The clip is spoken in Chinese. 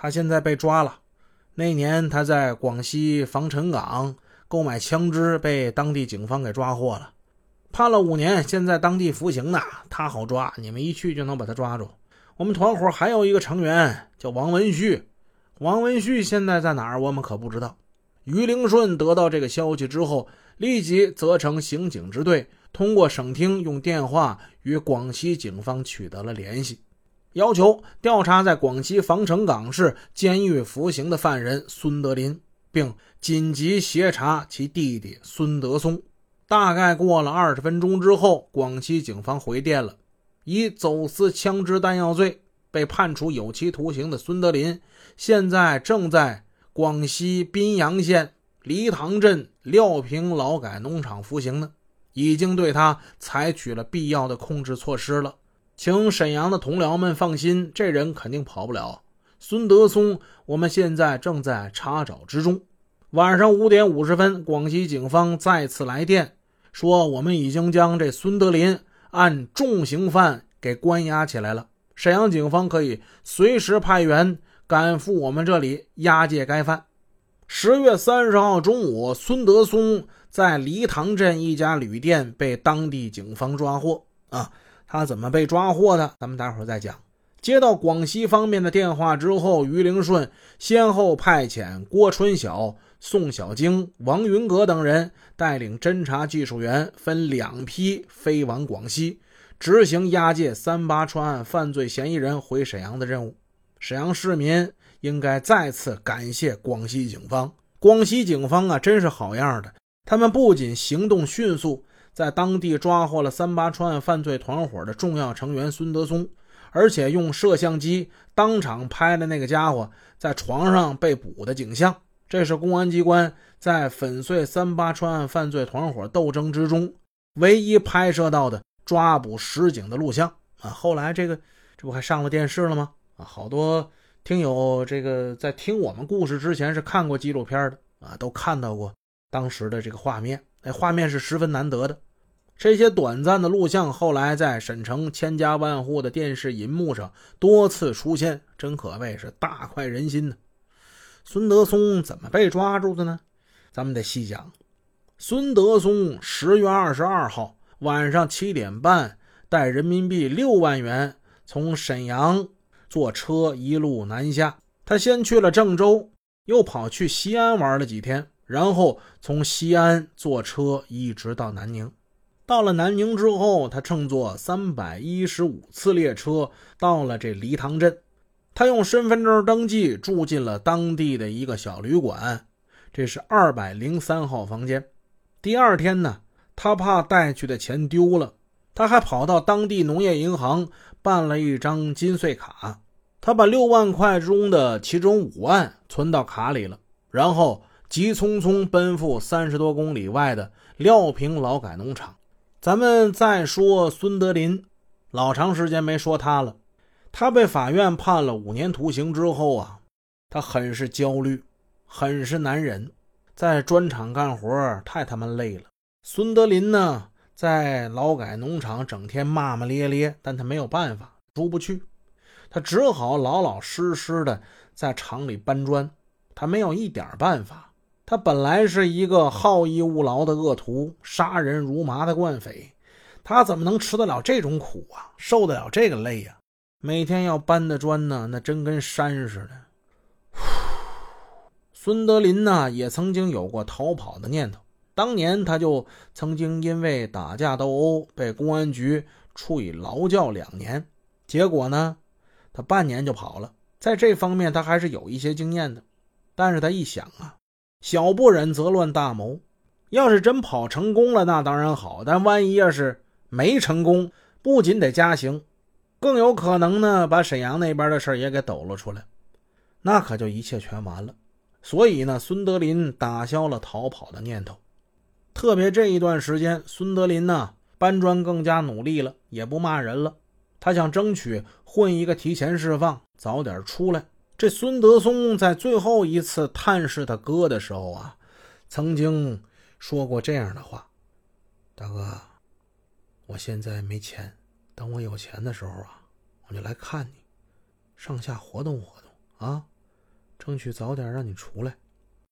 他现在被抓了。那年他在广西防城港购买枪支，被当地警方给抓获了，判了五年，现在当地服刑呢。他好抓，你们一去就能把他抓住。我们团伙还有一个成员叫王文旭，王文旭现在在哪儿？我们可不知道。于灵顺得到这个消息之后，立即责成刑警支队通过省厅用电话与广西警方取得了联系。要求调查在广西防城港市监狱服刑的犯人孙德林，并紧急协查其弟弟孙德松。大概过了二十分钟之后，广西警方回电了，以走私枪支弹药罪被判处有期徒刑的孙德林，现在正在广西宾阳县黎塘镇廖平劳改农场服刑呢，已经对他采取了必要的控制措施了。请沈阳的同僚们放心，这人肯定跑不了。孙德松，我们现在正在查找之中。晚上五点五十分，广西警方再次来电，说我们已经将这孙德林按重刑犯给关押起来了。沈阳警方可以随时派员赶赴我们这里押解该犯。十月三十号中午，孙德松在黎塘镇一家旅店被当地警方抓获。啊。他怎么被抓获的？咱们待会儿再讲。接到广西方面的电话之后，于灵顺先后派遣郭春晓、宋小京、王云阁等人带领侦查技术员分两批飞往广西，执行押解三八川案犯罪嫌疑人回沈阳的任务。沈阳市民应该再次感谢广西警方。广西警方啊，真是好样的！他们不仅行动迅速。在当地抓获了三八川案犯罪团伙的重要成员孙德松，而且用摄像机当场拍了那个家伙在床上被捕的景象。这是公安机关在粉碎三八川案犯罪团伙斗争之中唯一拍摄到的抓捕实景的录像啊！后来这个这不还上了电视了吗？啊，好多听友这个在听我们故事之前是看过纪录片的啊，都看到过当时的这个画面，那画面是十分难得的。这些短暂的录像后来在沈城千家万户的电视银幕上多次出现，真可谓是大快人心呢。孙德松怎么被抓住的呢？咱们得细讲。孙德松十月二十二号晚上七点半，带人民币六万元从沈阳坐车一路南下。他先去了郑州，又跑去西安玩了几天，然后从西安坐车一直到南宁。到了南宁之后，他乘坐三百一十五次列车到了这黎塘镇。他用身份证登记住进了当地的一个小旅馆，这是二百零三号房间。第二天呢，他怕带去的钱丢了，他还跑到当地农业银行办了一张金穗卡。他把六万块中的其中五万存到卡里了，然后急匆匆奔赴三十多公里外的廖平劳改农场。咱们再说孙德林，老长时间没说他了。他被法院判了五年徒刑之后啊，他很是焦虑，很是难忍，在砖厂干活太他妈累了。孙德林呢，在劳改农场整天骂骂咧咧，但他没有办法，出不去，他只好老老实实的在厂里搬砖，他没有一点办法。他本来是一个好逸恶劳的恶徒，杀人如麻的惯匪，他怎么能吃得了这种苦啊？受得了这个累呀？每天要搬的砖呢，那真跟山似的。孙德林呢，也曾经有过逃跑的念头。当年他就曾经因为打架斗殴被公安局处以劳教两年，结果呢，他半年就跑了。在这方面，他还是有一些经验的。但是他一想啊。小不忍则乱大谋，要是真跑成功了，那当然好。但万一要是没成功，不仅得加刑，更有可能呢把沈阳那边的事也给抖了出来，那可就一切全完了。所以呢，孙德林打消了逃跑的念头。特别这一段时间，孙德林呢搬砖更加努力了，也不骂人了。他想争取混一个提前释放，早点出来。这孙德松在最后一次探视他哥的时候啊，曾经说过这样的话：“大哥，我现在没钱，等我有钱的时候啊，我就来看你，上下活动活动啊。争取早点让你出来。